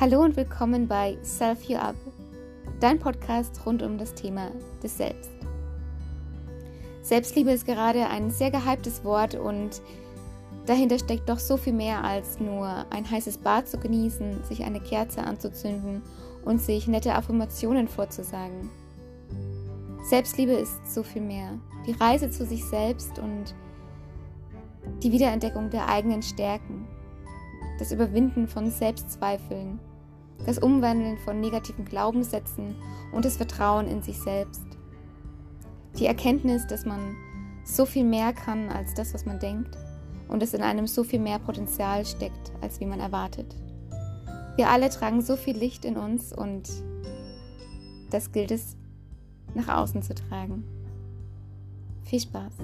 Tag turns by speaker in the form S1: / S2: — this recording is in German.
S1: Hallo und willkommen bei Self You Up, dein Podcast rund um das Thema des Selbst. Selbstliebe ist gerade ein sehr gehyptes Wort und dahinter steckt doch so viel mehr als nur ein heißes Bad zu genießen, sich eine Kerze anzuzünden und sich nette Affirmationen vorzusagen. Selbstliebe ist so viel mehr. Die Reise zu sich selbst und die Wiederentdeckung der eigenen Stärken, das Überwinden von Selbstzweifeln das Umwandeln von negativen Glaubenssätzen und das Vertrauen in sich selbst. Die Erkenntnis, dass man so viel mehr kann als das, was man denkt und es in einem so viel mehr Potenzial steckt, als wie man erwartet. Wir alle tragen so viel Licht in uns und das gilt es nach außen zu tragen. Viel Spaß!